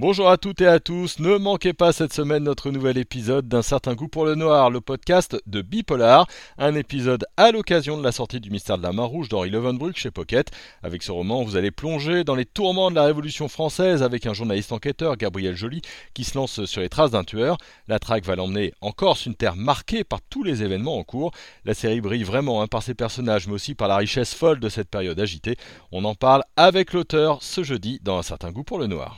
Bonjour à toutes et à tous, ne manquez pas cette semaine notre nouvel épisode d'un certain goût pour le noir, le podcast de Bipolar, un épisode à l'occasion de la sortie du mystère de la main rouge d'Henri Levenbruck chez Pocket. Avec ce roman, vous allez plonger dans les tourments de la Révolution française avec un journaliste enquêteur, Gabriel Joly, qui se lance sur les traces d'un tueur. La traque va l'emmener en Corse, une terre marquée par tous les événements en cours. La série brille vraiment hein, par ses personnages, mais aussi par la richesse folle de cette période agitée. On en parle avec l'auteur ce jeudi dans un certain goût pour le noir.